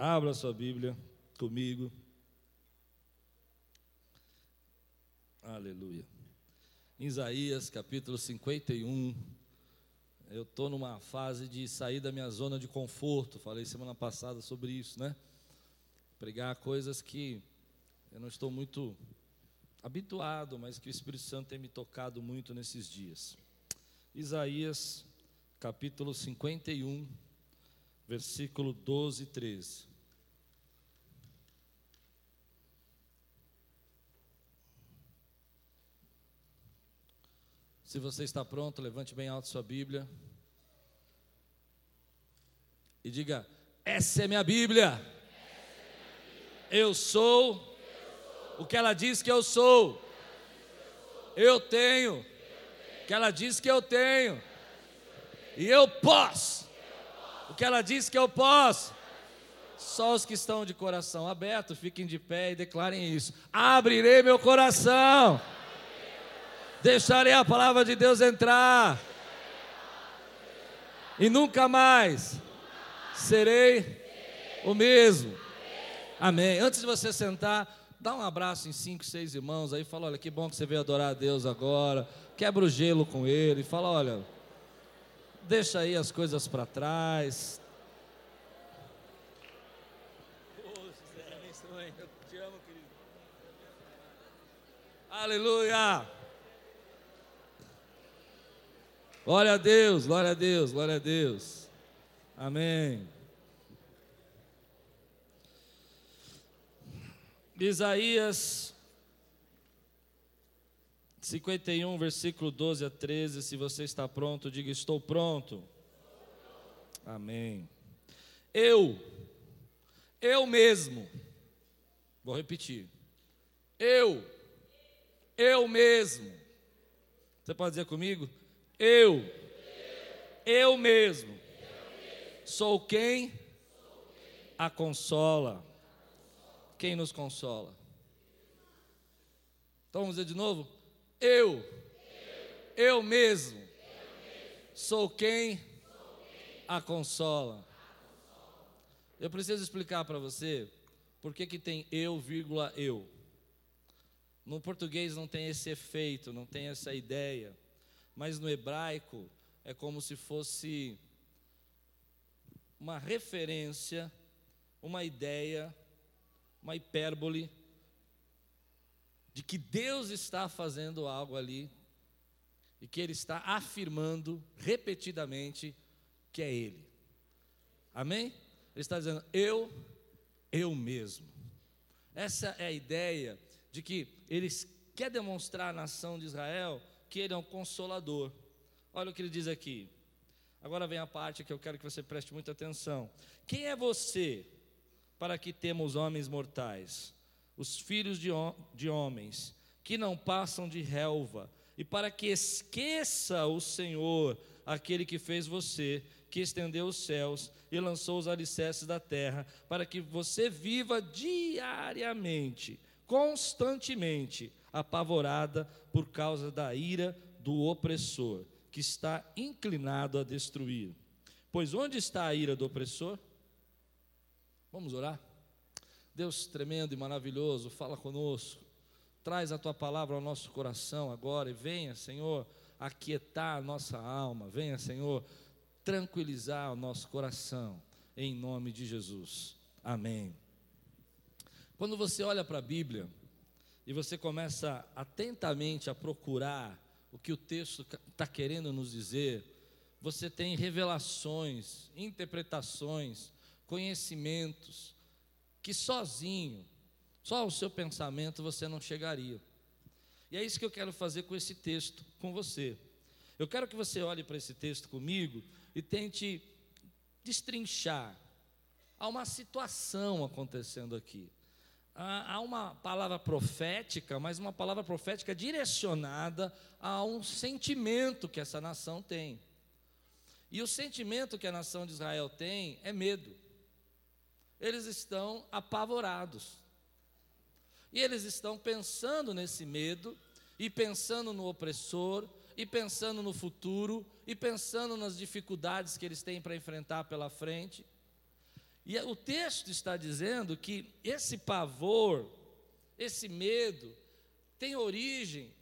Abra sua Bíblia comigo. Aleluia. Isaías capítulo 51. Eu estou numa fase de sair da minha zona de conforto. Falei semana passada sobre isso, né? Pregar coisas que eu não estou muito habituado, mas que o Espírito Santo tem me tocado muito nesses dias. Isaías capítulo 51, versículo 12 e 13. Se você está pronto, levante bem alto sua Bíblia. E diga: Essa é minha Bíblia. Eu sou o que ela diz que eu sou. Eu tenho o que ela diz que eu tenho. E eu posso o que ela diz que eu posso. Só os que estão de coração aberto, fiquem de pé e declarem isso. Abrirei meu coração. Deixarei a palavra de Deus entrar. E nunca mais serei o mesmo. Amém. Antes de você sentar, dá um abraço em cinco, seis irmãos aí. Fala, olha, que bom que você veio adorar a Deus agora. Quebra o gelo com ele. Fala, olha, deixa aí as coisas para trás. Aleluia. Glória a Deus, glória a Deus, glória a Deus. Amém. Isaías 51, versículo 12 a 13. Se você está pronto, diga: Estou pronto. Amém. Eu, eu mesmo, vou repetir. Eu, eu mesmo. Você pode dizer comigo? Eu, eu mesmo, sou quem a consola. Quem nos consola? Então vamos dizer de novo? Eu, eu mesmo, sou quem a consola. Eu preciso explicar para você por que, que tem eu, vírgula, eu. No português não tem esse efeito, não tem essa ideia mas no hebraico é como se fosse uma referência, uma ideia, uma hipérbole de que Deus está fazendo algo ali e que Ele está afirmando repetidamente que é Ele. Amém? Ele está dizendo, eu, eu mesmo. Essa é a ideia de que Ele quer demonstrar à nação de Israel que Ele é um consolador. Olha o que ele diz aqui. Agora vem a parte que eu quero que você preste muita atenção. Quem é você para que temos homens mortais, os filhos de, de homens, que não passam de relva, e para que esqueça o Senhor, aquele que fez você, que estendeu os céus e lançou os alicerces da terra, para que você viva diariamente, constantemente, apavorada por causa da ira do opressor, que está inclinado a destruir. Pois onde está a ira do opressor? Vamos orar? Deus tremendo e maravilhoso, fala conosco. Traz a tua palavra ao nosso coração agora e venha, Senhor, aquietar a nossa alma. Venha, Senhor, tranquilizar o nosso coração, em nome de Jesus. Amém. Quando você olha para a Bíblia, e você começa atentamente a procurar o que o texto está querendo nos dizer, você tem revelações, interpretações, conhecimentos, que sozinho, só o seu pensamento você não chegaria. E é isso que eu quero fazer com esse texto, com você. Eu quero que você olhe para esse texto comigo e tente destrinchar. Há uma situação acontecendo aqui há uma palavra profética, mas uma palavra profética direcionada a um sentimento que essa nação tem. E o sentimento que a nação de Israel tem é medo. Eles estão apavorados. E eles estão pensando nesse medo, e pensando no opressor, e pensando no futuro, e pensando nas dificuldades que eles têm para enfrentar pela frente. E o texto está dizendo que esse pavor, esse medo, tem origem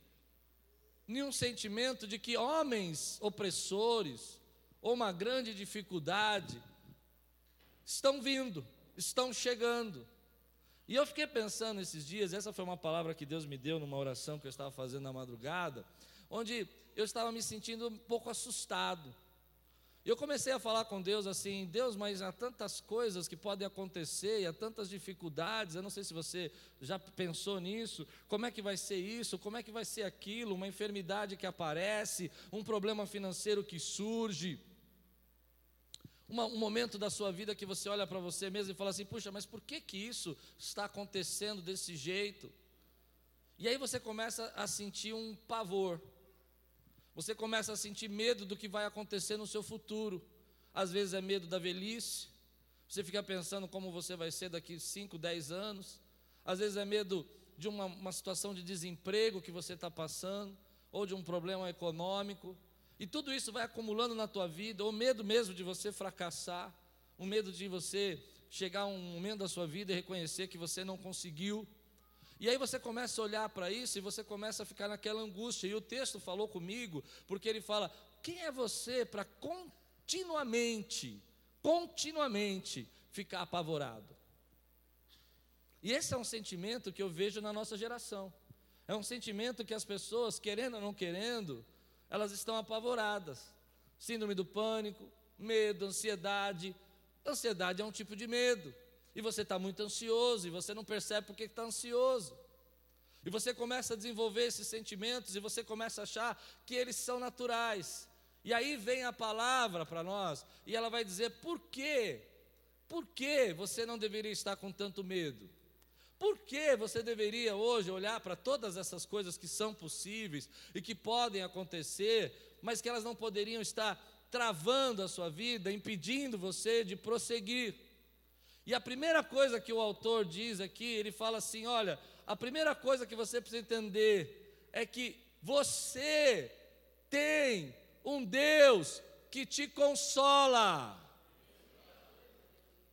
em um sentimento de que homens opressores, ou uma grande dificuldade, estão vindo, estão chegando. E eu fiquei pensando esses dias, essa foi uma palavra que Deus me deu numa oração que eu estava fazendo na madrugada, onde eu estava me sentindo um pouco assustado. E eu comecei a falar com Deus assim: Deus, mas há tantas coisas que podem acontecer, e há tantas dificuldades. Eu não sei se você já pensou nisso. Como é que vai ser isso? Como é que vai ser aquilo? Uma enfermidade que aparece, um problema financeiro que surge. Uma, um momento da sua vida que você olha para você mesmo e fala assim: puxa, mas por que, que isso está acontecendo desse jeito? E aí você começa a sentir um pavor. Você começa a sentir medo do que vai acontecer no seu futuro. Às vezes é medo da velhice. Você fica pensando como você vai ser daqui 5, 10 anos. Às vezes é medo de uma, uma situação de desemprego que você está passando, ou de um problema econômico. E tudo isso vai acumulando na tua vida, ou medo mesmo de você fracassar, o medo de você chegar a um momento da sua vida e reconhecer que você não conseguiu. E aí você começa a olhar para isso e você começa a ficar naquela angústia. E o texto falou comigo, porque ele fala: quem é você para continuamente, continuamente ficar apavorado? E esse é um sentimento que eu vejo na nossa geração. É um sentimento que as pessoas, querendo ou não querendo, elas estão apavoradas. Síndrome do pânico, medo, ansiedade. Ansiedade é um tipo de medo e você está muito ansioso, e você não percebe porque está ansioso. E você começa a desenvolver esses sentimentos, e você começa a achar que eles são naturais. E aí vem a palavra para nós, e ela vai dizer: por quê? Por que você não deveria estar com tanto medo? Por que você deveria hoje olhar para todas essas coisas que são possíveis e que podem acontecer, mas que elas não poderiam estar travando a sua vida, impedindo você de prosseguir? E a primeira coisa que o autor diz aqui, ele fala assim: olha, a primeira coisa que você precisa entender é que você tem um Deus que te consola.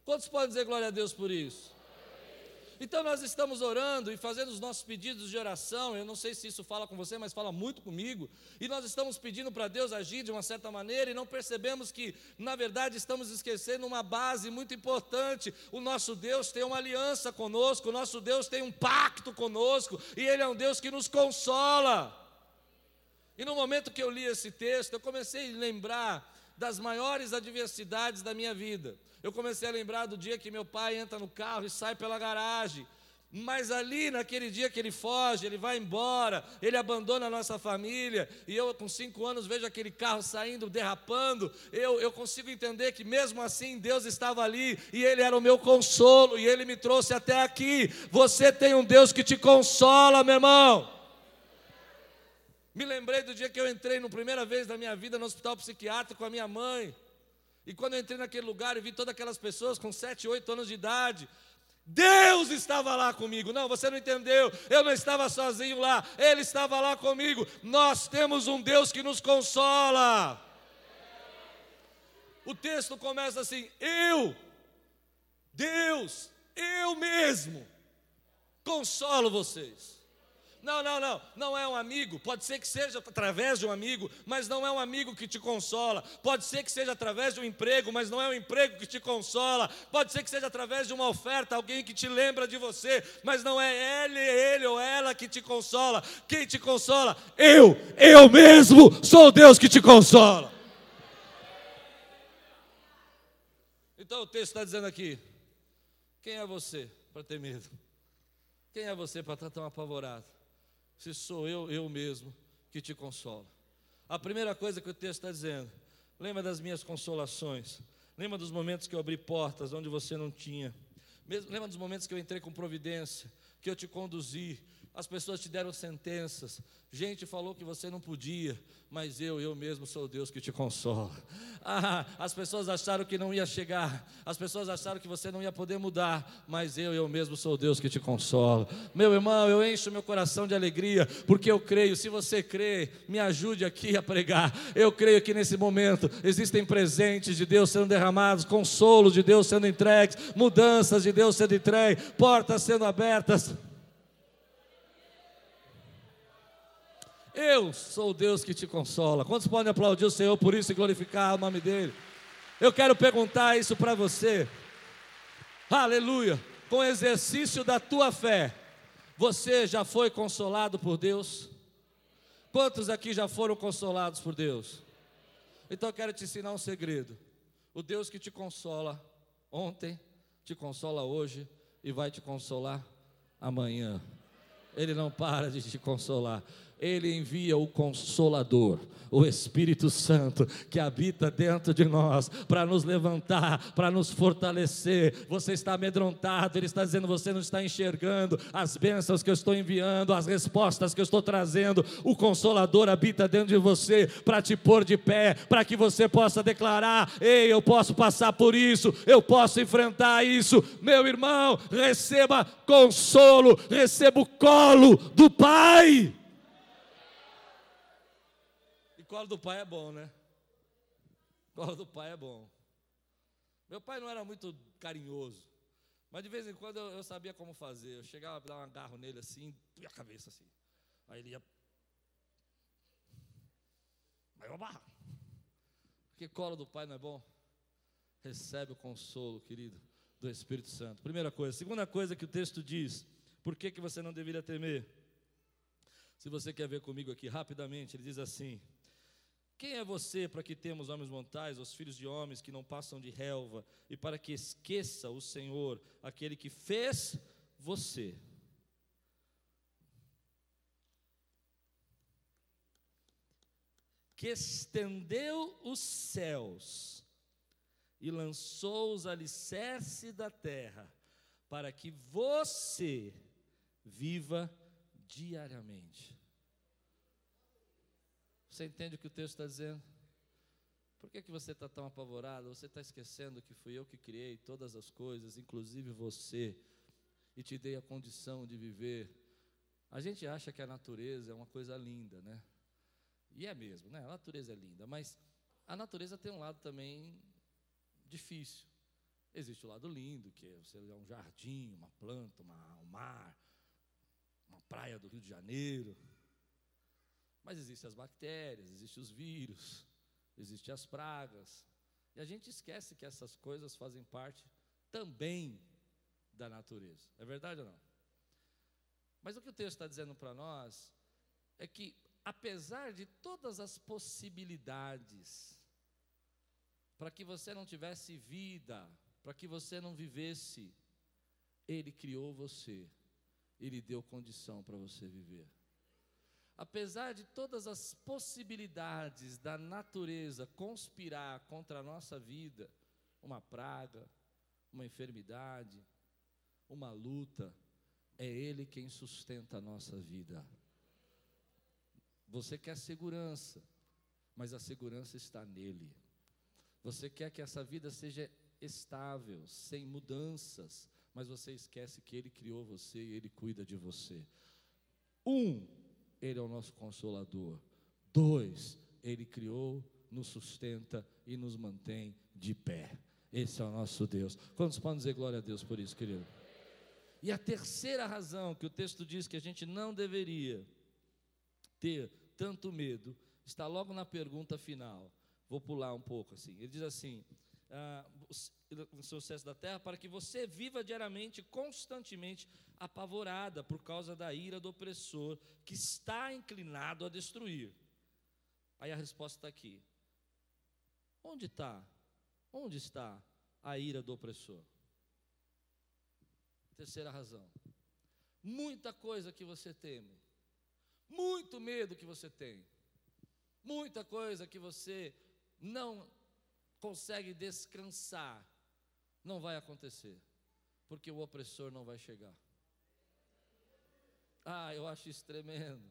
Quantos podem dizer glória a Deus por isso? Então nós estamos orando e fazendo os nossos pedidos de oração. Eu não sei se isso fala com você, mas fala muito comigo. E nós estamos pedindo para Deus agir de uma certa maneira e não percebemos que, na verdade, estamos esquecendo uma base muito importante. O nosso Deus tem uma aliança conosco, o nosso Deus tem um pacto conosco e Ele é um Deus que nos consola. E no momento que eu li esse texto, eu comecei a lembrar das maiores adversidades da minha vida. Eu comecei a lembrar do dia que meu pai entra no carro e sai pela garagem. Mas ali, naquele dia que ele foge, ele vai embora, ele abandona a nossa família, e eu, com cinco anos, vejo aquele carro saindo, derrapando. Eu, eu consigo entender que, mesmo assim, Deus estava ali, e Ele era o meu consolo, e Ele me trouxe até aqui. Você tem um Deus que te consola, meu irmão. Me lembrei do dia que eu entrei, na primeira vez da minha vida, no hospital psiquiátrico com a minha mãe. E quando eu entrei naquele lugar e vi todas aquelas pessoas com 7, 8 anos de idade, Deus estava lá comigo. Não, você não entendeu. Eu não estava sozinho lá. Ele estava lá comigo. Nós temos um Deus que nos consola. O texto começa assim: Eu, Deus, eu mesmo, consolo vocês. Não, não, não, não é um amigo. Pode ser que seja através de um amigo, mas não é um amigo que te consola. Pode ser que seja através de um emprego, mas não é um emprego que te consola. Pode ser que seja através de uma oferta, alguém que te lembra de você, mas não é ele, ele ou ela que te consola. Quem te consola? Eu, eu mesmo sou Deus que te consola. Então o texto está dizendo aqui: quem é você para ter medo? Quem é você para estar tão apavorado? Se sou eu, eu mesmo, que te consola. A primeira coisa que o texto está dizendo, lembra das minhas consolações, lembra dos momentos que eu abri portas onde você não tinha, lembra dos momentos que eu entrei com providência, que eu te conduzi, as pessoas te deram sentenças, gente falou que você não podia, mas eu, eu mesmo sou Deus que te consola. Ah, as pessoas acharam que não ia chegar, as pessoas acharam que você não ia poder mudar, mas eu, eu mesmo sou Deus que te consola. Meu irmão, eu encho meu coração de alegria, porque eu creio, se você crê, me ajude aqui a pregar. Eu creio que nesse momento existem presentes de Deus sendo derramados, consolos de Deus sendo entregues, mudanças de Deus sendo entregues, portas sendo abertas. Eu sou o Deus que te consola. Quantos podem aplaudir o Senhor por isso e glorificar o nome dEle? Eu quero perguntar isso para você. Aleluia. Com o exercício da tua fé, você já foi consolado por Deus? Quantos aqui já foram consolados por Deus? Então eu quero te ensinar um segredo. O Deus que te consola ontem, te consola hoje e vai te consolar amanhã. Ele não para de te consolar. Ele envia o Consolador, o Espírito Santo, que habita dentro de nós, para nos levantar, para nos fortalecer. Você está amedrontado, Ele está dizendo: você não está enxergando as bênçãos que eu estou enviando, as respostas que eu estou trazendo. O Consolador habita dentro de você para te pôr de pé, para que você possa declarar: ei, eu posso passar por isso, eu posso enfrentar isso. Meu irmão, receba consolo, receba o colo do Pai colo do pai é bom, né? Colo do pai é bom. Meu pai não era muito carinhoso, mas de vez em quando eu, eu sabia como fazer. Eu chegava a dar um agarro nele assim, e a cabeça assim. Aí ele ia. Mas eu barra. Porque colo do pai não é bom? Recebe o consolo, querido, do Espírito Santo. Primeira coisa. Segunda coisa que o texto diz: por que, que você não deveria temer? Se você quer ver comigo aqui rapidamente, ele diz assim: quem é você para que temos homens mortais, os filhos de homens que não passam de relva, e para que esqueça o Senhor, aquele que fez você? Que estendeu os céus e lançou os alicerces da terra, para que você viva diariamente. Você entende o que o texto está dizendo? Por que, que você está tão apavorado? Você está esquecendo que fui eu que criei todas as coisas, inclusive você, e te dei a condição de viver. A gente acha que a natureza é uma coisa linda, né? E é mesmo, né? A natureza é linda, mas a natureza tem um lado também difícil. Existe o lado lindo, que é você é um jardim, uma planta, uma, um mar, uma praia do Rio de Janeiro. Mas existem as bactérias, existem os vírus, existem as pragas. E a gente esquece que essas coisas fazem parte também da natureza. É verdade ou não? Mas o que o texto está dizendo para nós é que, apesar de todas as possibilidades, para que você não tivesse vida, para que você não vivesse, Ele criou você, Ele deu condição para você viver apesar de todas as possibilidades da natureza conspirar contra a nossa vida, uma praga, uma enfermidade, uma luta, é Ele quem sustenta a nossa vida. Você quer segurança, mas a segurança está nele. Você quer que essa vida seja estável, sem mudanças, mas você esquece que Ele criou você e Ele cuida de você. Um, ele é o nosso consolador. Dois, Ele criou, nos sustenta e nos mantém de pé. Esse é o nosso Deus. Quantos podem dizer glória a Deus por isso, querido? E a terceira razão que o texto diz que a gente não deveria ter tanto medo está logo na pergunta final. Vou pular um pouco assim. Ele diz assim: ah, o sucesso da terra, para que você viva diariamente, constantemente apavorada por causa da ira do opressor que está inclinado a destruir. Aí a resposta está aqui. Onde está? Onde está a ira do opressor? Terceira razão. Muita coisa que você teme, muito medo que você tem, muita coisa que você não consegue descansar, não vai acontecer, porque o opressor não vai chegar. Ah, eu acho isso tremendo.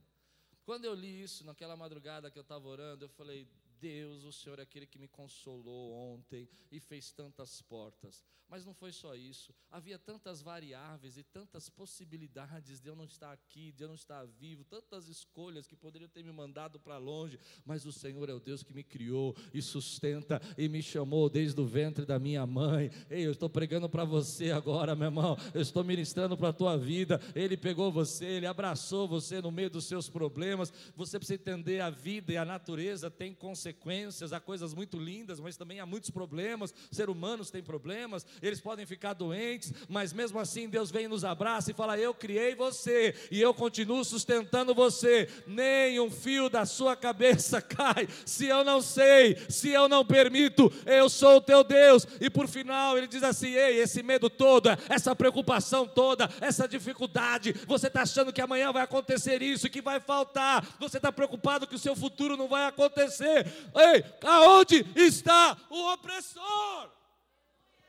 Quando eu li isso naquela madrugada que eu estava orando, eu falei: Deus, o Senhor é aquele que me consolou ontem e fez tantas portas. Mas não foi só isso, havia tantas variáveis e tantas possibilidades de eu não estar aqui, de eu não estar vivo, tantas escolhas que poderiam ter me mandado para longe, mas o Senhor é o Deus que me criou e sustenta e me chamou desde o ventre da minha mãe. Ei, eu estou pregando para você agora, meu irmão, eu estou ministrando para a tua vida. Ele pegou você, ele abraçou você no meio dos seus problemas. Você precisa entender a vida e a natureza tem consequências consequências, há coisas muito lindas, mas também há muitos problemas. Seres humanos têm problemas, eles podem ficar doentes, mas mesmo assim Deus vem nos abraça e fala: Eu criei você e eu continuo sustentando você. Nem um fio da sua cabeça cai, se eu não sei, se eu não permito, eu sou o teu Deus. E por final ele diz assim: Ei, esse medo todo, essa preocupação toda, essa dificuldade, você está achando que amanhã vai acontecer isso, que vai faltar, você está preocupado que o seu futuro não vai acontecer. Ei, aonde está o opressor?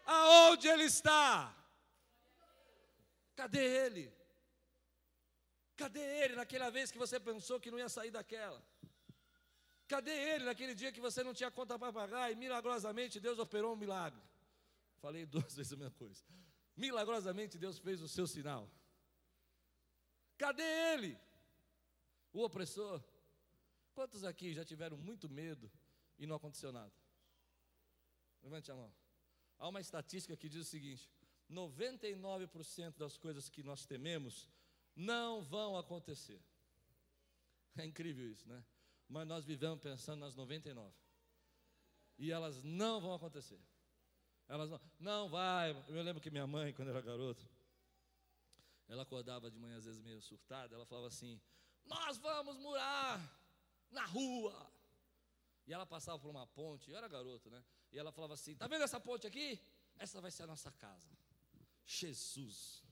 Aonde ele está? Cadê ele? Cadê ele naquela vez que você pensou que não ia sair daquela? Cadê ele naquele dia que você não tinha conta para pagar e milagrosamente Deus operou um milagre? Falei duas vezes a mesma coisa. Milagrosamente Deus fez o seu sinal. Cadê ele? O opressor. Quantos aqui já tiveram muito medo e não aconteceu nada? Levante a mão. Há uma estatística que diz o seguinte: 99% das coisas que nós tememos não vão acontecer. É incrível isso, né? Mas nós vivemos pensando nas 99. E elas não vão acontecer. Elas não, não vai. Eu lembro que minha mãe, quando era garoto, ela acordava de manhã às vezes meio surtada, ela falava assim: "Nós vamos morar na rua. E ela passava por uma ponte, eu era garoto, né? E ela falava assim: Tá vendo essa ponte aqui? Essa vai ser a nossa casa. Jesus.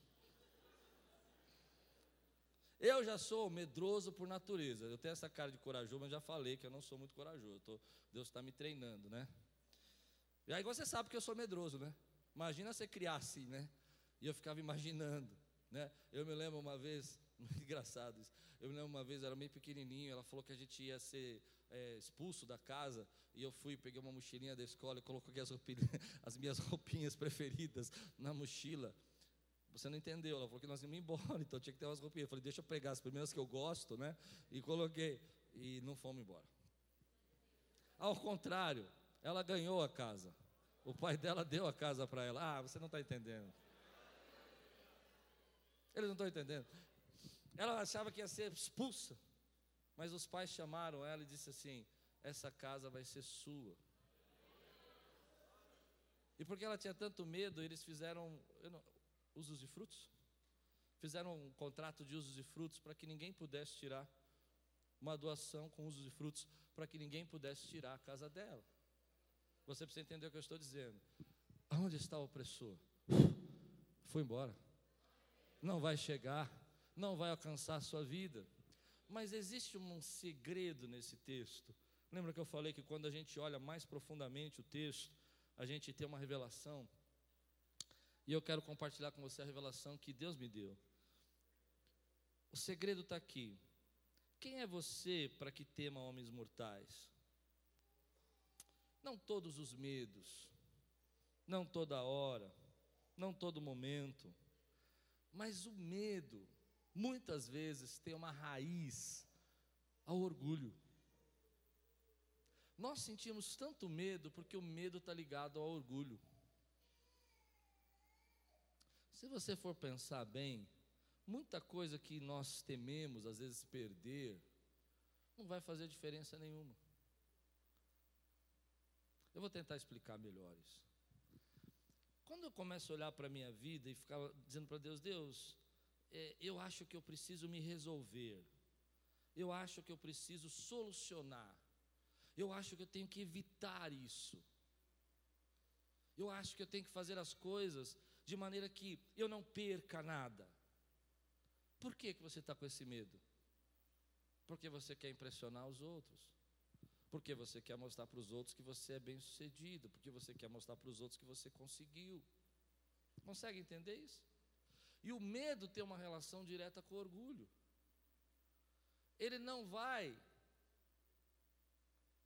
Eu já sou medroso por natureza. Eu tenho essa cara de corajoso, mas já falei que eu não sou muito corajoso. Tô, Deus está me treinando, né? E aí você sabe que eu sou medroso, né? Imagina você criar assim, né? E eu ficava imaginando, né? Eu me lembro uma vez, engraçado isso. Eu me lembro uma vez, eu era meio pequenininho, ela falou que a gente ia ser é, expulso da casa, e eu fui, peguei uma mochilinha da escola e coloquei as, as minhas roupinhas preferidas na mochila. Você não entendeu, ela falou que nós íamos embora, então tinha que ter umas roupinhas. Eu falei, deixa eu pegar as primeiras que eu gosto, né? E coloquei, e não fomos embora. Ao contrário, ela ganhou a casa. O pai dela deu a casa para ela. Ah, você não está entendendo. Eles não estão entendendo. Ela achava que ia ser expulsa. Mas os pais chamaram ela e disse assim: "Essa casa vai ser sua". E porque ela tinha tanto medo, eles fizeram não, usos de frutos. Fizeram um contrato de usos de frutos para que ninguém pudesse tirar uma doação com usos de frutos para que ninguém pudesse tirar a casa dela. Você precisa entender o que eu estou dizendo. Onde está o opressor? Foi embora. Não vai chegar não vai alcançar a sua vida. Mas existe um segredo nesse texto. Lembra que eu falei que quando a gente olha mais profundamente o texto, a gente tem uma revelação. E eu quero compartilhar com você a revelação que Deus me deu. O segredo está aqui. Quem é você para que tema homens mortais? Não todos os medos, não toda hora, não todo momento, mas o medo muitas vezes tem uma raiz ao orgulho. Nós sentimos tanto medo porque o medo está ligado ao orgulho. Se você for pensar bem, muita coisa que nós tememos, às vezes perder, não vai fazer diferença nenhuma. Eu vou tentar explicar melhor isso. Quando eu começo a olhar para a minha vida e ficar dizendo para Deus, Deus, é, eu acho que eu preciso me resolver, eu acho que eu preciso solucionar, eu acho que eu tenho que evitar isso, eu acho que eu tenho que fazer as coisas de maneira que eu não perca nada. Por que, que você está com esse medo? Porque você quer impressionar os outros. Porque você quer mostrar para os outros que você é bem sucedido. Porque você quer mostrar para os outros que você conseguiu. Consegue entender isso? E o medo tem uma relação direta com o orgulho. ele não vai,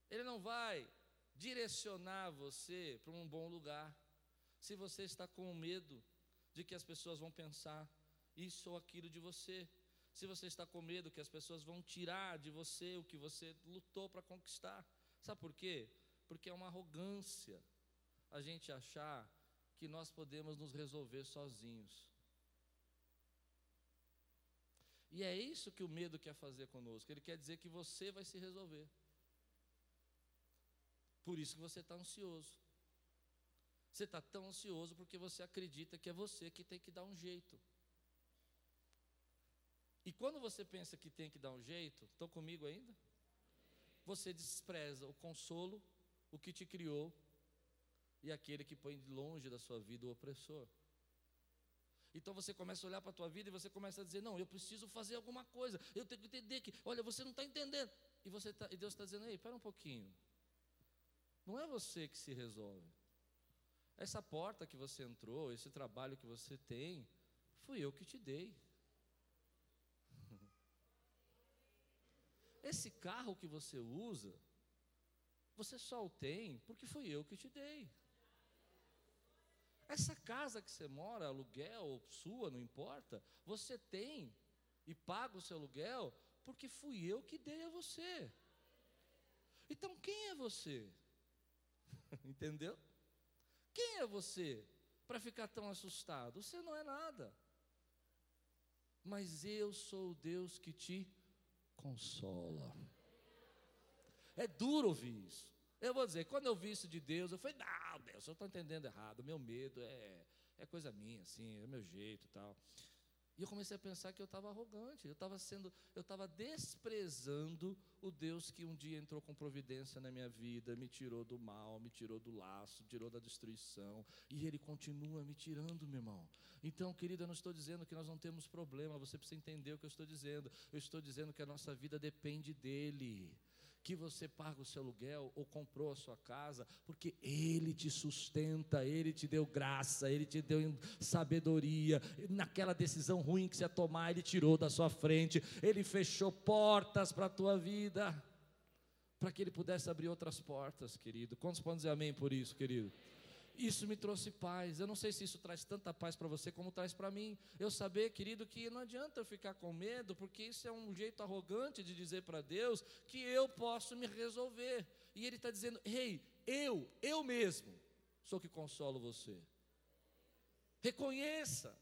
ele não vai direcionar você para um bom lugar. Se você está com medo de que as pessoas vão pensar isso ou aquilo de você, se você está com medo que as pessoas vão tirar de você o que você lutou para conquistar. Sabe por quê? Porque é uma arrogância a gente achar que nós podemos nos resolver sozinhos. E é isso que o medo quer fazer conosco. Ele quer dizer que você vai se resolver. Por isso que você está ansioso. Você está tão ansioso porque você acredita que é você que tem que dar um jeito. E quando você pensa que tem que dar um jeito, estão comigo ainda? Você despreza o consolo, o que te criou e aquele que põe longe da sua vida o opressor. Então você começa a olhar para a tua vida e você começa a dizer: Não, eu preciso fazer alguma coisa, eu tenho que entender que, olha, você não está entendendo. E, você tá, e Deus está dizendo: Ei, espera um pouquinho. Não é você que se resolve. Essa porta que você entrou, esse trabalho que você tem, fui eu que te dei. Esse carro que você usa, você só o tem porque fui eu que te dei. Essa casa que você mora, aluguel ou sua, não importa, você tem e paga o seu aluguel porque fui eu que dei a você. Então quem é você? Entendeu? Quem é você para ficar tão assustado? Você não é nada. Mas eu sou o Deus que te consola. É duro ouvir isso. Eu vou dizer, quando eu vi isso de Deus, eu falei, não, Deus, eu estou entendendo errado, meu medo é, é coisa minha, assim, é meu jeito e tal. E eu comecei a pensar que eu estava arrogante, eu estava sendo, eu estava desprezando o Deus que um dia entrou com providência na minha vida, me tirou do mal, me tirou do laço, tirou da destruição, e Ele continua me tirando, meu irmão. Então, querida, eu não estou dizendo que nós não temos problema, você precisa entender o que eu estou dizendo. Eu estou dizendo que a nossa vida depende dEle que você paga o seu aluguel ou comprou a sua casa, porque Ele te sustenta, Ele te deu graça, Ele te deu sabedoria. Naquela decisão ruim que você ia tomar, Ele tirou da sua frente, Ele fechou portas para a tua vida, para que Ele pudesse abrir outras portas, querido. Quantos podem dizer amém por isso, querido? Isso me trouxe paz. Eu não sei se isso traz tanta paz para você como traz para mim. Eu saber, querido, que não adianta eu ficar com medo, porque isso é um jeito arrogante de dizer para Deus que eu posso me resolver. E Ele está dizendo: Ei, eu, eu mesmo, sou que consolo você. Reconheça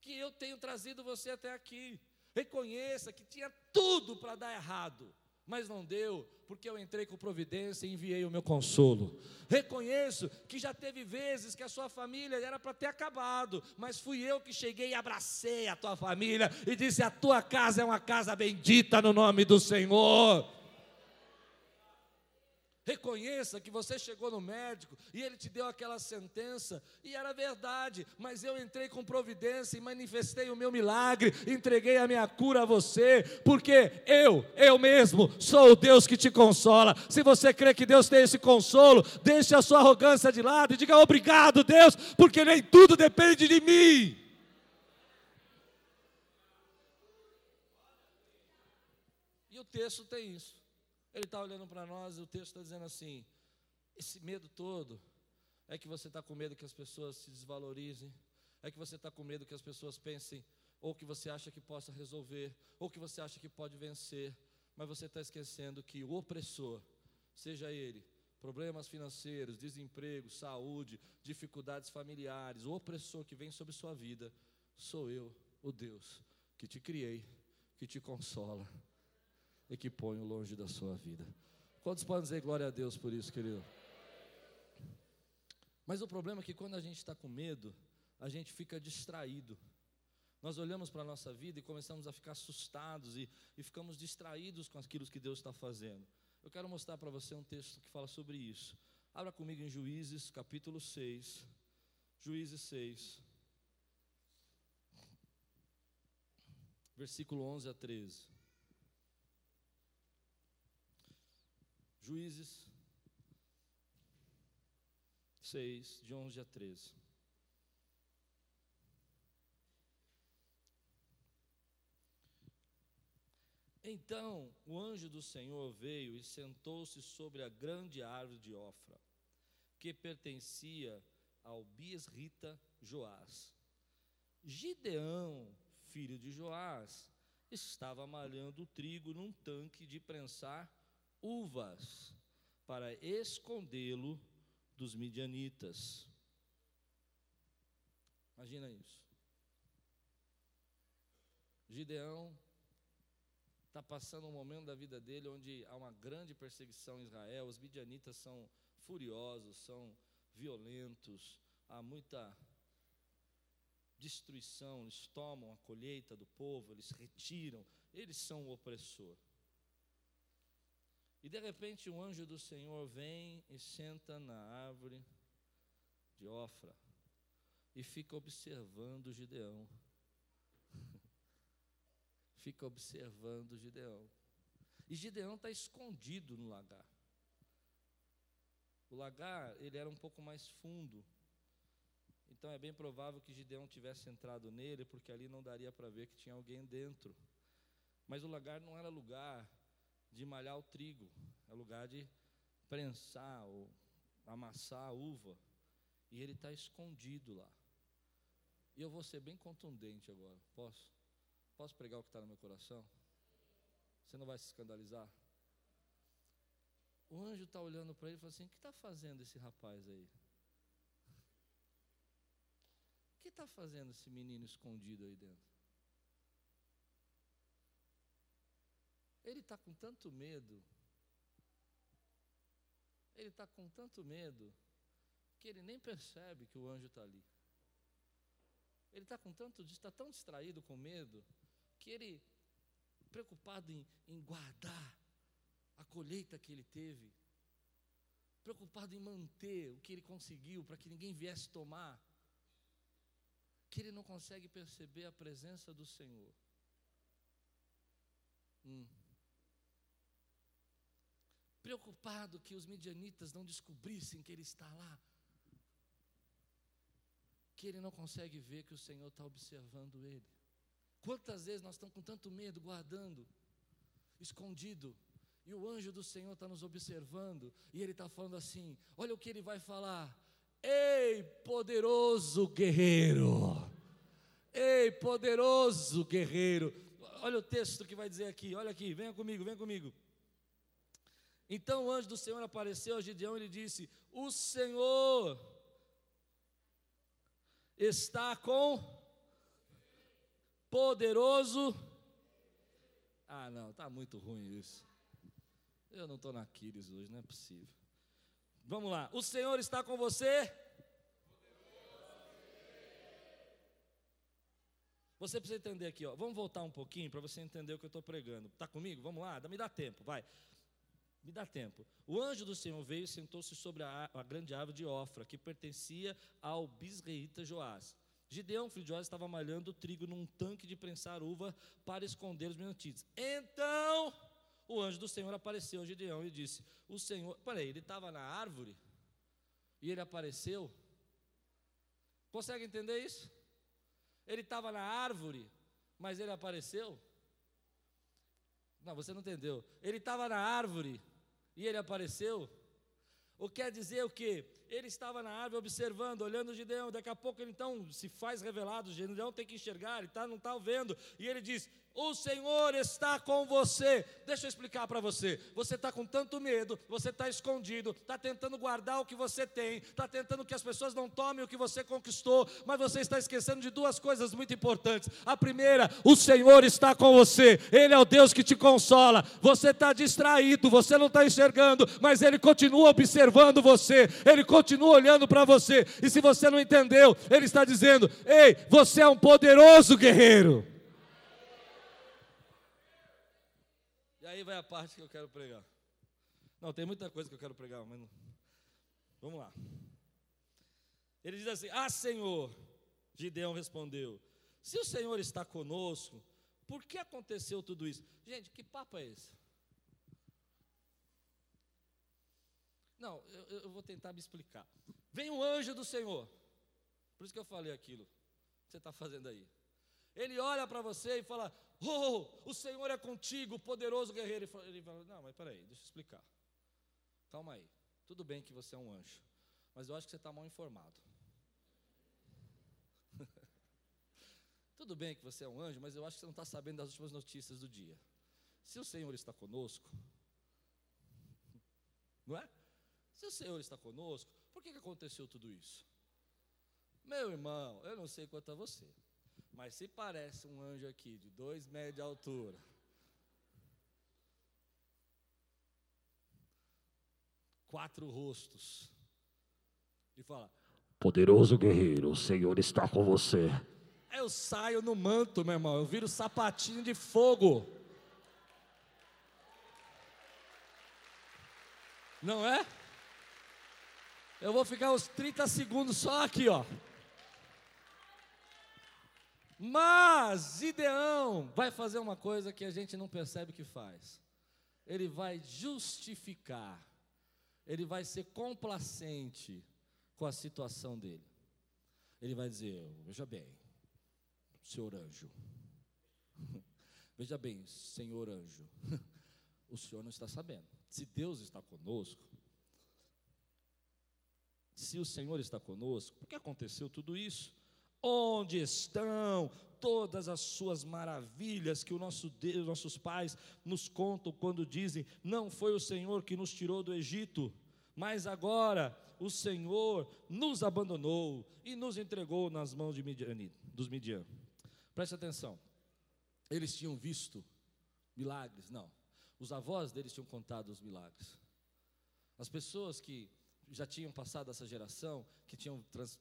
que eu tenho trazido você até aqui. Reconheça que tinha tudo para dar errado mas não deu, porque eu entrei com providência e enviei o meu consolo. Reconheço que já teve vezes que a sua família era para ter acabado, mas fui eu que cheguei e abracei a tua família e disse: A tua casa é uma casa bendita no nome do Senhor. Reconheça que você chegou no médico e ele te deu aquela sentença, e era verdade, mas eu entrei com providência e manifestei o meu milagre, entreguei a minha cura a você, porque eu, eu mesmo, sou o Deus que te consola. Se você crê que Deus tem esse consolo, deixe a sua arrogância de lado e diga obrigado, Deus, porque nem tudo depende de mim. E o texto tem isso. Ele está olhando para nós e o texto está dizendo assim: esse medo todo é que você está com medo que as pessoas se desvalorizem, é que você está com medo que as pessoas pensem, ou que você acha que possa resolver, ou que você acha que pode vencer, mas você está esquecendo que o opressor, seja ele problemas financeiros, desemprego, saúde, dificuldades familiares, o opressor que vem sobre sua vida, sou eu, o Deus que te criei, que te consola e que ponho longe da sua vida. Quantos podem dizer glória a Deus por isso, querido? Mas o problema é que quando a gente está com medo, a gente fica distraído. Nós olhamos para a nossa vida e começamos a ficar assustados e, e ficamos distraídos com aquilo que Deus está fazendo. Eu quero mostrar para você um texto que fala sobre isso. Abra comigo em Juízes, capítulo 6. Juízes 6. Versículo 11 a 13. Juízes 6, de 11 a 13. Então o anjo do Senhor veio e sentou-se sobre a grande árvore de Ofra, que pertencia ao Biesrita Joás. Gideão, filho de Joás, estava malhando o trigo num tanque de prensar uvas para escondê-lo dos midianitas. Imagina isso. Gideão está passando um momento da vida dele onde há uma grande perseguição em Israel, os midianitas são furiosos, são violentos, há muita destruição, eles tomam a colheita do povo, eles retiram, eles são o opressor. E de repente um anjo do Senhor vem e senta na árvore de Ofra e fica observando Gideão fica observando Gideão. E Gideão está escondido no lagar. O lagar, ele era um pouco mais fundo. Então é bem provável que Gideão tivesse entrado nele, porque ali não daria para ver que tinha alguém dentro. Mas o lagar não era lugar de malhar o trigo, é lugar de prensar ou amassar a uva. E ele está escondido lá. E eu vou ser bem contundente agora, posso? Posso pregar o que está no meu coração? Você não vai se escandalizar? O anjo está olhando para ele e fala assim: O que está fazendo esse rapaz aí? O que está fazendo esse menino escondido aí dentro? Ele está com tanto medo, ele está com tanto medo, que ele nem percebe que o anjo está ali. Ele está com tanto, está tão distraído com medo, que ele, preocupado em, em guardar a colheita que ele teve, preocupado em manter o que ele conseguiu para que ninguém viesse tomar, que ele não consegue perceber a presença do Senhor. Hum. Preocupado que os midianitas não descobrissem que ele está lá, que ele não consegue ver que o Senhor está observando ele. Quantas vezes nós estamos com tanto medo, guardando, escondido, e o anjo do Senhor está nos observando, e ele está falando assim: olha o que ele vai falar. Ei, poderoso guerreiro! Ei, poderoso guerreiro! Olha o texto que vai dizer aqui, olha aqui, venha comigo, venha comigo. Então o anjo do Senhor apareceu a Gideão e ele disse: O Senhor está com poderoso. Ah, não, está muito ruim isso. Eu não estou na Quiris hoje, não é possível. Vamos lá, o Senhor está com você. Você precisa entender aqui, ó. Vamos voltar um pouquinho para você entender o que eu estou pregando. Está comigo? Vamos lá, me dá tempo, vai. Me dá tempo. O anjo do Senhor veio e sentou-se sobre a, a, grande árvore de Ofra, que pertencia ao bisreíta Joás. Gideão, filho de Joás, estava malhando trigo num tanque de prensar uva para esconder os menonitas. Então, o anjo do Senhor apareceu a Gideão e disse: O Senhor, peraí, ele estava na árvore e ele apareceu. Consegue entender isso? Ele estava na árvore, mas ele apareceu? Não, você não entendeu. Ele estava na árvore e ele apareceu? O quer dizer o quê? Ele estava na árvore observando, olhando Gideão. Daqui a pouco ele então se faz revelado. Gideão tem que enxergar, ele tá, não está vendo. E ele diz: o Senhor está com você. Deixa eu explicar para você. Você está com tanto medo, você está escondido, está tentando guardar o que você tem, está tentando que as pessoas não tomem o que você conquistou, mas você está esquecendo de duas coisas muito importantes. A primeira, o Senhor está com você, Ele é o Deus que te consola. Você está distraído, você não está enxergando, mas Ele continua observando você, Ele continua olhando para você. E se você não entendeu, Ele está dizendo: Ei, você é um poderoso guerreiro. aí vai a parte que eu quero pregar. Não, tem muita coisa que eu quero pregar, mas. Vamos lá. Ele diz assim: Ah, Senhor, Gideão respondeu: Se o Senhor está conosco, por que aconteceu tudo isso? Gente, que papo é esse? Não, eu, eu vou tentar me explicar. Vem um anjo do Senhor. Por isso que eu falei aquilo. que você está fazendo aí? Ele olha para você e fala: Oh, o Senhor é contigo, poderoso guerreiro. Ele fala: Não, mas peraí, deixa eu explicar. Calma aí. Tudo bem que você é um anjo, mas eu acho que você está mal informado. Tudo bem que você é um anjo, mas eu acho que você não está sabendo das últimas notícias do dia. Se o Senhor está conosco, não é? Se o Senhor está conosco, por que, que aconteceu tudo isso? Meu irmão, eu não sei quanto a você, mas se parece um anjo aqui de dois metros de altura, quatro rostos, e fala: Poderoso guerreiro, o Senhor está com você. Eu saio no manto, meu irmão, eu viro sapatinho de fogo. Não é? Eu vou ficar uns 30 segundos só aqui, ó. Mas Gideão vai fazer uma coisa que a gente não percebe que faz. Ele vai justificar. Ele vai ser complacente com a situação dele. Ele vai dizer: Veja bem, senhor anjo. Veja bem, senhor anjo. O senhor não está sabendo. Se Deus está conosco, se o Senhor está conosco, por que aconteceu tudo isso? Onde estão todas as suas maravilhas que o nosso Deus, nossos pais nos contam quando dizem: Não foi o Senhor que nos tirou do Egito, mas agora o Senhor nos abandonou e nos entregou nas mãos Midian, dos Midian. Preste atenção, eles tinham visto milagres? Não. Os avós deles tinham contado os milagres. As pessoas que já tinham passado essa geração, que tinham trans,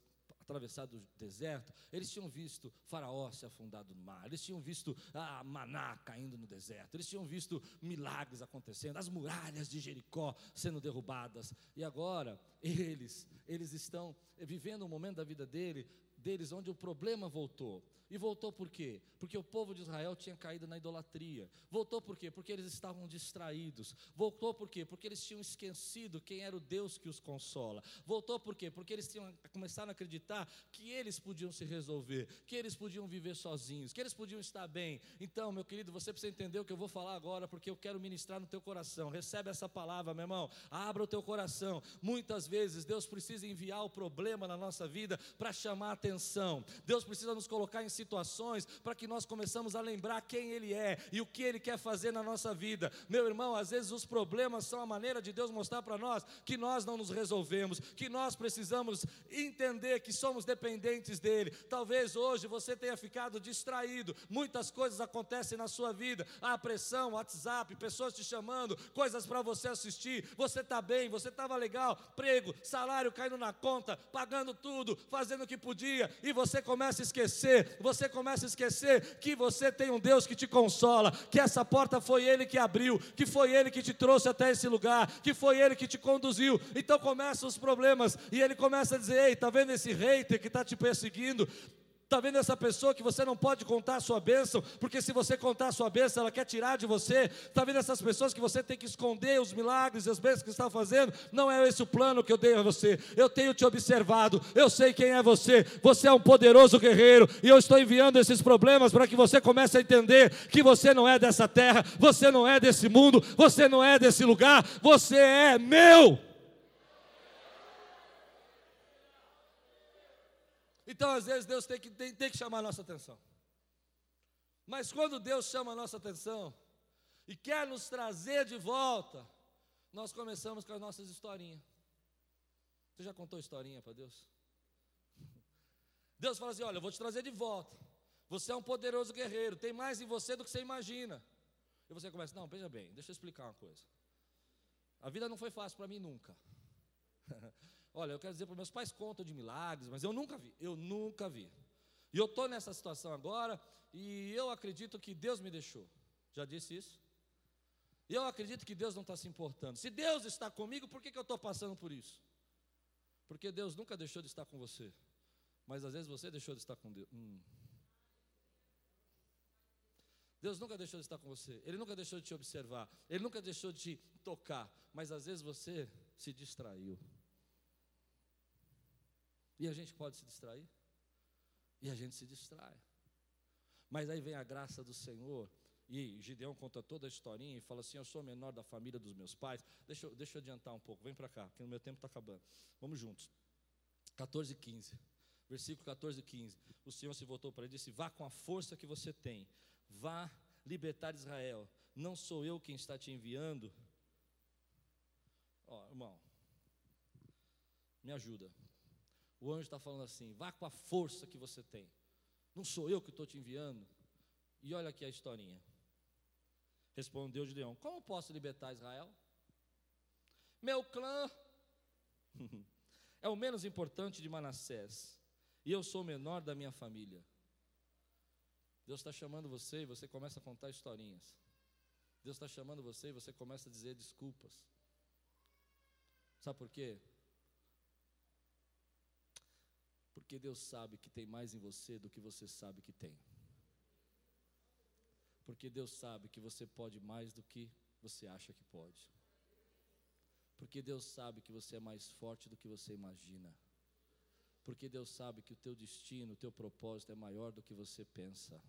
atravessado o deserto, eles tinham visto Faraó se afundado no mar, eles tinham visto a maná caindo no deserto, eles tinham visto milagres acontecendo, as muralhas de Jericó sendo derrubadas, e agora eles, eles estão vivendo um momento da vida dele, deles onde o problema voltou. E voltou por quê? Porque o povo de Israel tinha caído na idolatria. Voltou por quê? Porque eles estavam distraídos. Voltou por quê? Porque eles tinham esquecido quem era o Deus que os consola. Voltou por quê? Porque eles tinham começaram a acreditar que eles podiam se resolver, que eles podiam viver sozinhos, que eles podiam estar bem. Então, meu querido, você precisa entender o que eu vou falar agora, porque eu quero ministrar no teu coração. Recebe essa palavra, meu irmão. Abra o teu coração. Muitas vezes Deus precisa enviar o problema na nossa vida para chamar a atenção. Deus precisa nos colocar em situações para que nós começamos a lembrar quem Ele é e o que Ele quer fazer na nossa vida. Meu irmão, às vezes os problemas são a maneira de Deus mostrar para nós que nós não nos resolvemos, que nós precisamos entender que somos dependentes dEle. Talvez hoje você tenha ficado distraído, muitas coisas acontecem na sua vida, a pressão, WhatsApp, pessoas te chamando, coisas para você assistir. Você está bem, você estava legal, prego, salário caindo na conta, pagando tudo, fazendo o que podia, e você começa a esquecer, você começa a esquecer que você tem um Deus que te consola, que essa porta foi Ele que abriu, que foi Ele que te trouxe até esse lugar, que foi Ele que te conduziu. Então começam os problemas e Ele começa a dizer: Ei, está vendo esse hater que está te perseguindo? Está vendo essa pessoa que você não pode contar a sua bênção, porque se você contar a sua bênção, ela quer tirar de você. Está vendo essas pessoas que você tem que esconder os milagres e as bênçãos que está fazendo? Não é esse o plano que eu dei a você. Eu tenho te observado, eu sei quem é você. Você é um poderoso guerreiro e eu estou enviando esses problemas para que você comece a entender que você não é dessa terra, você não é desse mundo, você não é desse lugar, você é meu. Então, às vezes, Deus tem que, tem, tem que chamar a nossa atenção. Mas quando Deus chama a nossa atenção e quer nos trazer de volta, nós começamos com as nossas historinhas. Você já contou historinha para Deus? Deus fala assim: Olha, eu vou te trazer de volta. Você é um poderoso guerreiro, tem mais em você do que você imagina. E você começa: Não, veja bem, deixa eu explicar uma coisa. A vida não foi fácil para mim nunca. Olha, eu quero dizer para meus pais contam de milagres, mas eu nunca vi, eu nunca vi. E eu estou nessa situação agora e eu acredito que Deus me deixou. Já disse isso? E eu acredito que Deus não está se importando. Se Deus está comigo, por que, que eu estou passando por isso? Porque Deus nunca deixou de estar com você. Mas às vezes você deixou de estar com Deus. Hum. Deus nunca deixou de estar com você. Ele nunca deixou de te observar. Ele nunca deixou de te tocar. Mas às vezes você se distraiu. E a gente pode se distrair? E a gente se distrai. Mas aí vem a graça do Senhor, e Gideão conta toda a historinha e fala assim: Eu sou menor da família dos meus pais. Deixa, eu, deixa eu adiantar um pouco, vem para cá, porque o meu tempo está acabando. Vamos juntos. 14 e 15. Versículo 14 e 15. O Senhor se voltou para ele e disse: Vá com a força que você tem, vá libertar Israel. Não sou eu quem está te enviando. Ó, irmão, me ajuda. O anjo está falando assim: vá com a força que você tem. Não sou eu que estou te enviando. E olha aqui a historinha. Respondeu Gideão: Como posso libertar Israel? Meu clã é o menos importante de Manassés, e eu sou o menor da minha família. Deus está chamando você e você começa a contar historinhas. Deus está chamando você e você começa a dizer desculpas. Sabe por quê? Porque Deus sabe que tem mais em você do que você sabe que tem. Porque Deus sabe que você pode mais do que você acha que pode. Porque Deus sabe que você é mais forte do que você imagina. Porque Deus sabe que o teu destino, o teu propósito é maior do que você pensa.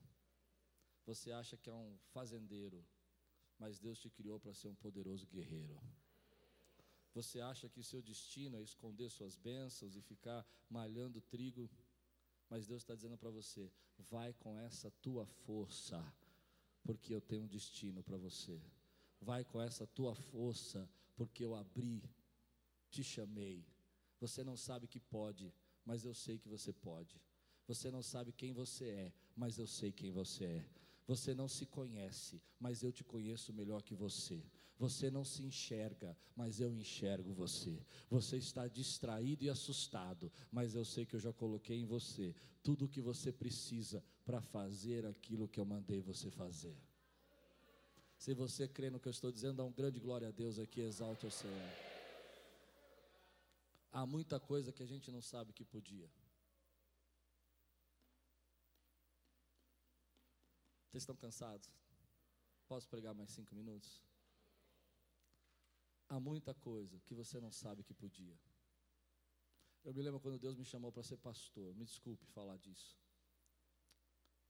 Você acha que é um fazendeiro, mas Deus te criou para ser um poderoso guerreiro. Você acha que seu destino é esconder suas bênçãos e ficar malhando trigo, mas Deus está dizendo para você: vai com essa tua força, porque eu tenho um destino para você. Vai com essa tua força, porque eu abri, te chamei. Você não sabe que pode, mas eu sei que você pode. Você não sabe quem você é, mas eu sei quem você é. Você não se conhece, mas eu te conheço melhor que você. Você não se enxerga, mas eu enxergo você. Você está distraído e assustado, mas eu sei que eu já coloquei em você tudo o que você precisa para fazer aquilo que eu mandei você fazer. Se você crê no que eu estou dizendo, dá um grande glória a Deus aqui, exalte o Senhor. Há muita coisa que a gente não sabe que podia. Vocês estão cansados? Posso pregar mais cinco minutos? Há muita coisa que você não sabe que podia. Eu me lembro quando Deus me chamou para ser pastor. Me desculpe falar disso.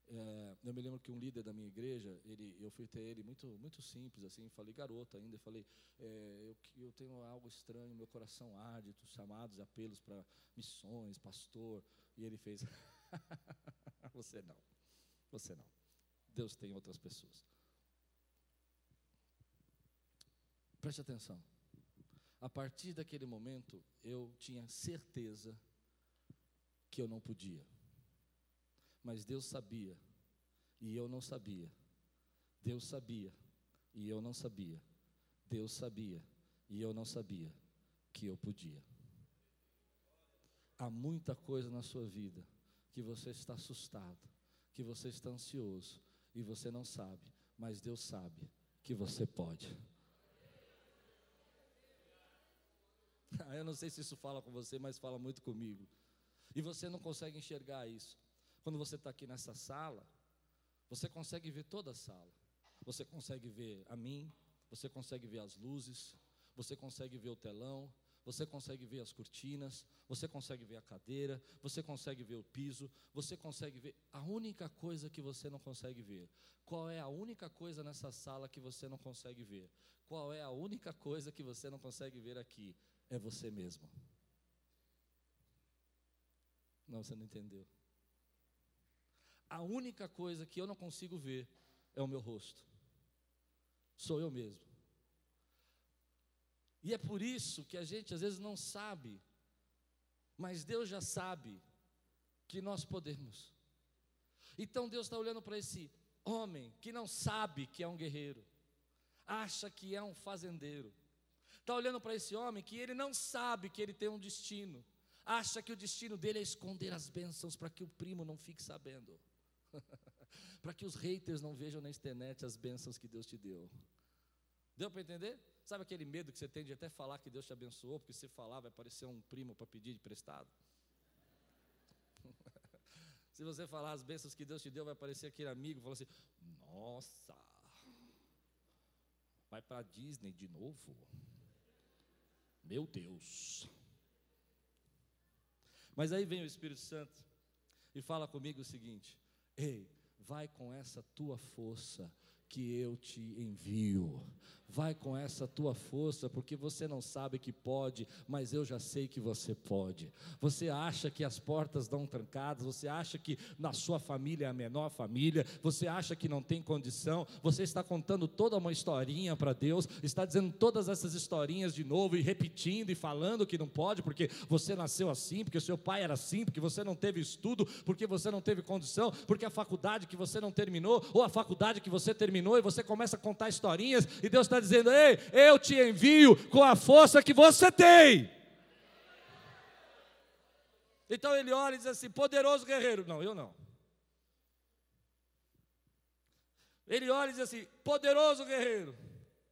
É, eu me lembro que um líder da minha igreja, ele, eu fui ter ele muito, muito simples assim, falei garoto ainda, falei, é, eu, eu tenho algo estranho, meu coração arde, chamados, apelos para missões, pastor, e ele fez, você não, você não. Deus tem outras pessoas. Preste atenção. A partir daquele momento, eu tinha certeza que eu não podia. Mas Deus sabia, e eu não sabia. Deus sabia, e eu não sabia. Deus sabia, e eu não sabia que eu podia. Há muita coisa na sua vida que você está assustado, que você está ansioso, e você não sabe, mas Deus sabe que você pode. Eu não sei se isso fala com você, mas fala muito comigo. E você não consegue enxergar isso. Quando você está aqui nessa sala, você consegue ver toda a sala. Você consegue ver a mim, você consegue ver as luzes, você consegue ver o telão, você consegue ver as cortinas, você consegue ver a cadeira, você consegue ver o piso, você consegue ver a única coisa que você não consegue ver. Qual é a única coisa nessa sala que você não consegue ver? Qual é a única coisa que você não consegue ver aqui? É você mesmo. Não, você não entendeu. A única coisa que eu não consigo ver é o meu rosto. Sou eu mesmo. E é por isso que a gente às vezes não sabe, mas Deus já sabe que nós podemos. Então Deus está olhando para esse homem que não sabe que é um guerreiro, acha que é um fazendeiro, está olhando para esse homem que ele não sabe que ele tem um destino, acha que o destino dele é esconder as bênçãos para que o primo não fique sabendo, para que os haters não vejam na internet as bênçãos que Deus te deu. Deu para entender? Sabe aquele medo que você tem de até falar que Deus te abençoou, porque se falar vai parecer um primo para pedir de prestado? se você falar as bênçãos que Deus te deu, vai parecer aquele amigo falando assim: Nossa, vai para Disney de novo? Meu Deus. Mas aí vem o Espírito Santo e fala comigo o seguinte: Ei, vai com essa tua força que eu te envio. Vai com essa tua força, porque você não sabe que pode, mas eu já sei que você pode. Você acha que as portas estão trancadas, você acha que na sua família é a menor família, você acha que não tem condição, você está contando toda uma historinha para Deus, está dizendo todas essas historinhas de novo e repetindo e falando que não pode, porque você nasceu assim, porque seu pai era assim, porque você não teve estudo, porque você não teve condição, porque a faculdade que você não terminou, ou a faculdade que você terminou, e você começa a contar historinhas, e Deus está dizendo: Ei, eu te envio com a força que você tem. Então ele olha e diz assim: Poderoso guerreiro. Não, eu não. Ele olha e diz assim: Poderoso guerreiro,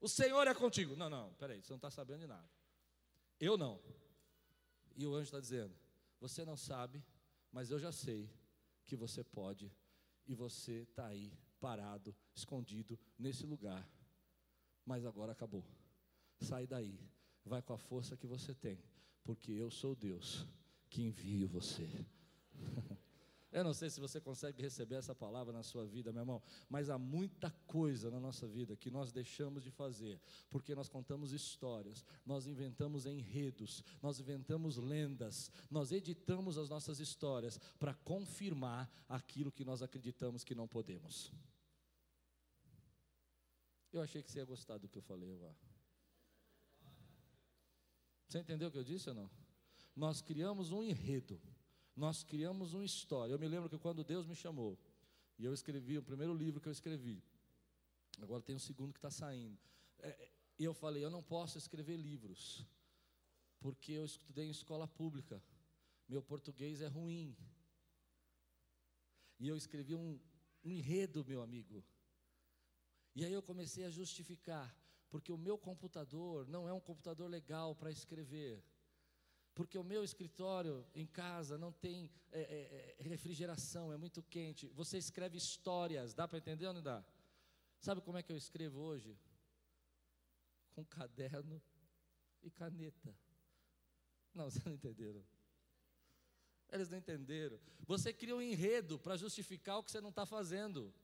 o Senhor é contigo. Não, não, peraí, você não está sabendo de nada. Eu não. E o anjo está dizendo: Você não sabe, mas eu já sei que você pode, e você está aí, parado, escondido nesse lugar mas agora acabou. Sai daí, vai com a força que você tem, porque eu sou Deus que envio você. Eu não sei se você consegue receber essa palavra na sua vida, meu irmão, mas há muita coisa na nossa vida que nós deixamos de fazer, porque nós contamos histórias, nós inventamos enredos, nós inventamos lendas, nós editamos as nossas histórias para confirmar aquilo que nós acreditamos que não podemos. Eu achei que você ia gostar do que eu falei agora. Você entendeu o que eu disse ou não? Nós criamos um enredo, nós criamos uma história. Eu me lembro que quando Deus me chamou, e eu escrevi o primeiro livro que eu escrevi, agora tem o segundo que está saindo. É, e eu falei, eu não posso escrever livros, porque eu estudei em escola pública, meu português é ruim. E eu escrevi um, um enredo, meu amigo, e aí eu comecei a justificar, porque o meu computador não é um computador legal para escrever. Porque o meu escritório em casa não tem é, é, é refrigeração, é muito quente. Você escreve histórias, dá para entender ou não dá? Sabe como é que eu escrevo hoje? Com caderno e caneta. Não, vocês não entenderam. Eles não entenderam. Você cria um enredo para justificar o que você não está fazendo.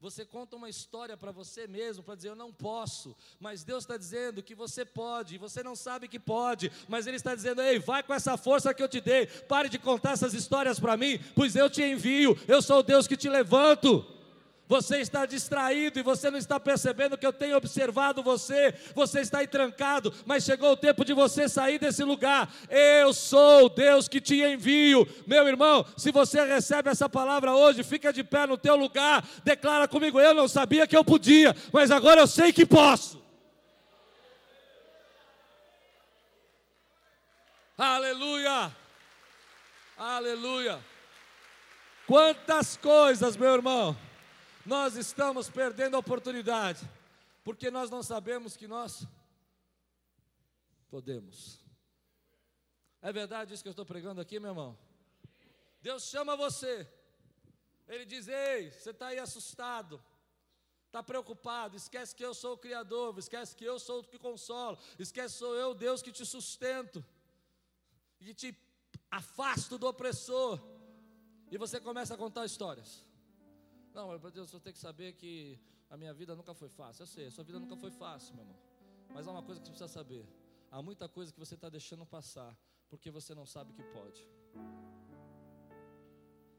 Você conta uma história para você mesmo, para dizer eu não posso, mas Deus está dizendo que você pode, você não sabe que pode, mas Ele está dizendo: ei, vai com essa força que eu te dei, pare de contar essas histórias para mim, pois eu te envio, eu sou o Deus que te levanto. Você está distraído e você não está percebendo que eu tenho observado você. Você está aí trancado, mas chegou o tempo de você sair desse lugar. Eu sou Deus que te envio. Meu irmão, se você recebe essa palavra hoje, fica de pé no teu lugar. Declara comigo: eu não sabia que eu podia, mas agora eu sei que posso. Aleluia! Aleluia! Quantas coisas, meu irmão nós estamos perdendo a oportunidade, porque nós não sabemos que nós podemos. É verdade isso que eu estou pregando aqui, meu irmão? Deus chama você, Ele diz: Ei, você está aí assustado, está preocupado, esquece que eu sou o Criador, esquece que eu sou o que consolo, esquece que sou eu, Deus, que te sustento, e te afasto do opressor, e você começa a contar histórias. Não, mas Deus, eu tenho que saber que a minha vida nunca foi fácil. Eu sei, a sua vida nunca foi fácil, meu irmão. Mas há uma coisa que você precisa saber: há muita coisa que você está deixando passar, porque você não sabe que pode.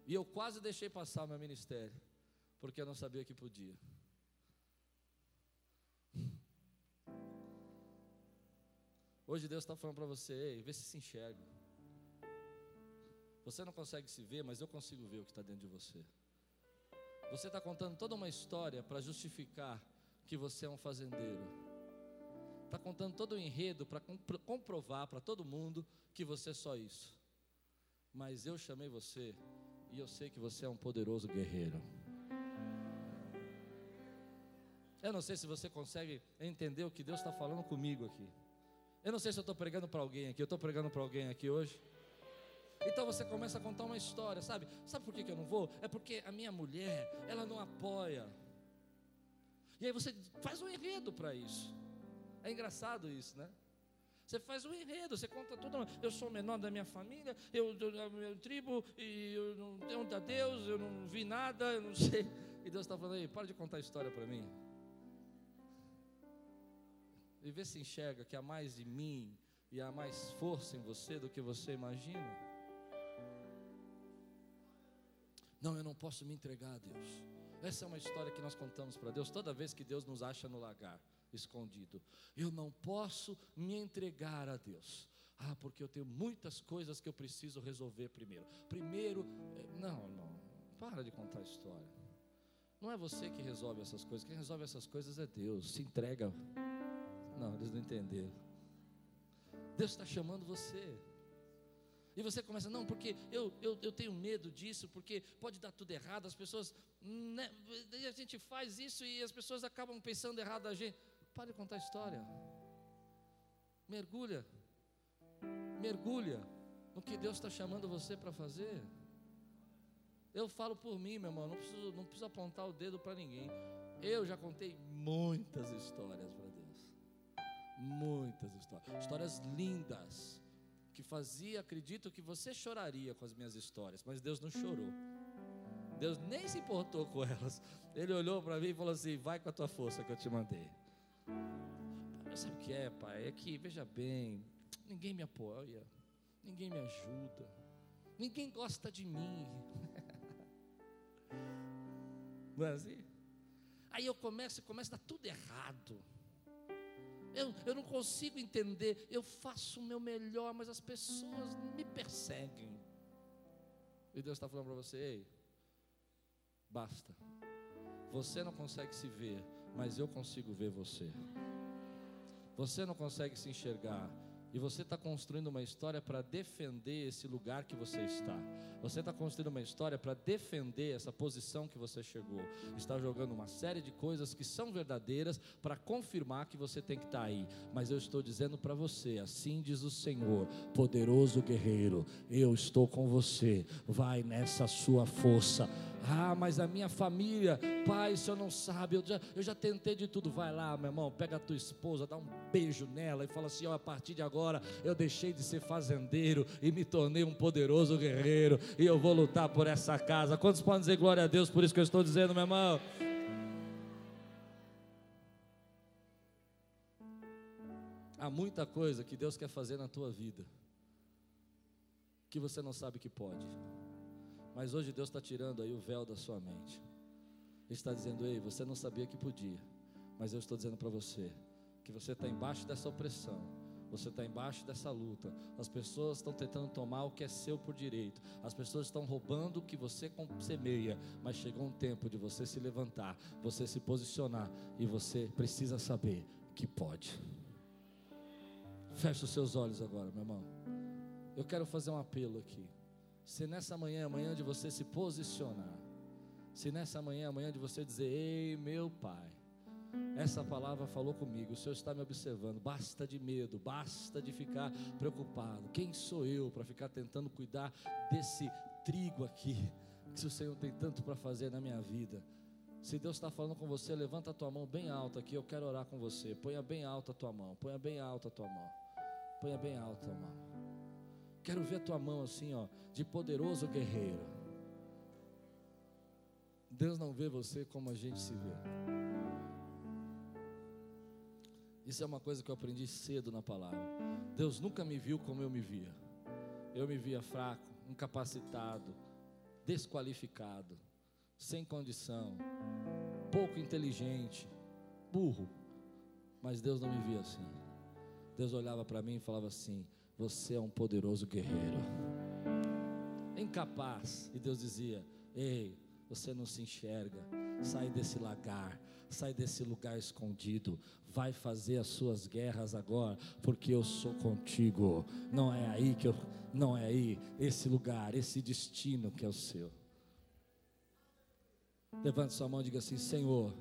E eu quase deixei passar o meu ministério, porque eu não sabia que podia. Hoje Deus está falando para você, ei, vê se se enxerga. Você não consegue se ver, mas eu consigo ver o que está dentro de você. Você está contando toda uma história para justificar que você é um fazendeiro. Está contando todo o enredo para comprovar para todo mundo que você é só isso. Mas eu chamei você e eu sei que você é um poderoso guerreiro. Eu não sei se você consegue entender o que Deus está falando comigo aqui. Eu não sei se eu estou pregando para alguém aqui. Eu estou pregando para alguém aqui hoje. Então você começa a contar uma história, sabe? Sabe por que, eu não vou? É porque a minha mulher, ela não apoia. E aí você faz um enredo para isso. É engraçado isso, né? Você faz um enredo, você conta tudo. Eu sou o menor da minha família, eu, eu, minha tribo, e eu não tenho a Deus, eu não vi nada, eu não sei. E Deus está falando aí, para de contar história para mim. E vê se enxerga que há mais em mim e há mais força em você do que você imagina. Não, eu não posso me entregar a Deus. Essa é uma história que nós contamos para Deus toda vez que Deus nos acha no lagar escondido. Eu não posso me entregar a Deus. Ah, porque eu tenho muitas coisas que eu preciso resolver primeiro. Primeiro, eh, não, não, para de contar a história. Não é você que resolve essas coisas, quem resolve essas coisas é Deus. Se entrega. Não, eles não entenderam. Deus está chamando você. E você começa, não, porque eu, eu, eu tenho medo disso, porque pode dar tudo errado, as pessoas, né, a gente faz isso e as pessoas acabam pensando errado da gente. Pare de contar história. Mergulha. Mergulha no que Deus está chamando você para fazer. Eu falo por mim, meu irmão, não preciso, não preciso apontar o dedo para ninguém. Eu já contei muitas histórias para Deus. Muitas histórias. Histórias lindas. Que fazia, acredito que você choraria com as minhas histórias, mas Deus não chorou. Deus nem se importou com elas. Ele olhou para mim e falou assim: Vai com a tua força que eu te mandei. Sabe o que é, pai? É que, veja bem, ninguém me apoia, ninguém me ajuda, ninguém gosta de mim. Não é assim? Aí eu começo e começa a dar tudo errado. Eu, eu não consigo entender. Eu faço o meu melhor, mas as pessoas me perseguem. E Deus está falando para você: ei, basta. Você não consegue se ver, mas eu consigo ver você. Você não consegue se enxergar, e você está construindo uma história para defender esse lugar que você está. Você está construindo uma história para defender essa posição que você chegou. Está jogando uma série de coisas que são verdadeiras para confirmar que você tem que estar tá aí. Mas eu estou dizendo para você: assim diz o Senhor, poderoso guerreiro, eu estou com você. Vai nessa sua força. Ah, mas a minha família, pai, o senhor não sabe, eu já, eu já tentei de tudo. Vai lá, meu irmão, pega a tua esposa, dá um beijo nela e fala assim: ó, a partir de agora eu deixei de ser fazendeiro e me tornei um poderoso guerreiro e eu vou lutar por essa casa. Quantos podem dizer glória a Deus por isso que eu estou dizendo, meu irmão? Há muita coisa que Deus quer fazer na tua vida que você não sabe que pode. Mas hoje Deus está tirando aí o véu da sua mente. Ele está dizendo: Ei, você não sabia que podia, mas eu estou dizendo para você que você está embaixo dessa opressão. Você está embaixo dessa luta. As pessoas estão tentando tomar o que é seu por direito. As pessoas estão roubando o que você semeia. Mas chegou um tempo de você se levantar, você se posicionar. E você precisa saber que pode. Feche os seus olhos agora, meu irmão. Eu quero fazer um apelo aqui. Se nessa manhã é amanhã de você se posicionar, se nessa manhã é amanhã de você dizer: Ei, meu Pai, essa palavra falou comigo, o Senhor está me observando. Basta de medo, basta de ficar preocupado. Quem sou eu para ficar tentando cuidar desse trigo aqui? Que o Senhor tem tanto para fazer na minha vida. Se Deus está falando com você, levanta a tua mão bem alta aqui. Eu quero orar com você. Ponha bem alta a tua mão. Ponha bem alta a tua mão. Ponha bem alta a mão. Quero ver a tua mão assim, ó, de poderoso guerreiro. Deus não vê você como a gente se vê. Isso é uma coisa que eu aprendi cedo na palavra. Deus nunca me viu como eu me via. Eu me via fraco, incapacitado, desqualificado, sem condição, pouco inteligente, burro. Mas Deus não me via assim. Deus olhava para mim e falava assim: você é um poderoso guerreiro. Incapaz. E Deus dizia: Ei, você não se enxerga. Sai desse lagar, sai desse lugar escondido. Vai fazer as suas guerras agora, porque eu sou contigo. Não é aí que eu, não é aí esse lugar, esse destino que é o seu. Levante sua mão e diga assim: Senhor,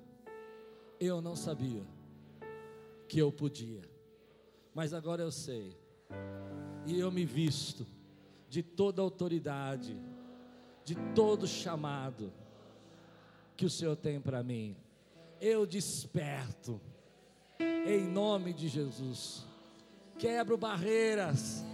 eu não sabia que eu podia, mas agora eu sei e eu me visto de toda autoridade, de todo chamado que o Senhor tem para mim. Eu desperto, em nome de Jesus, quebro barreiras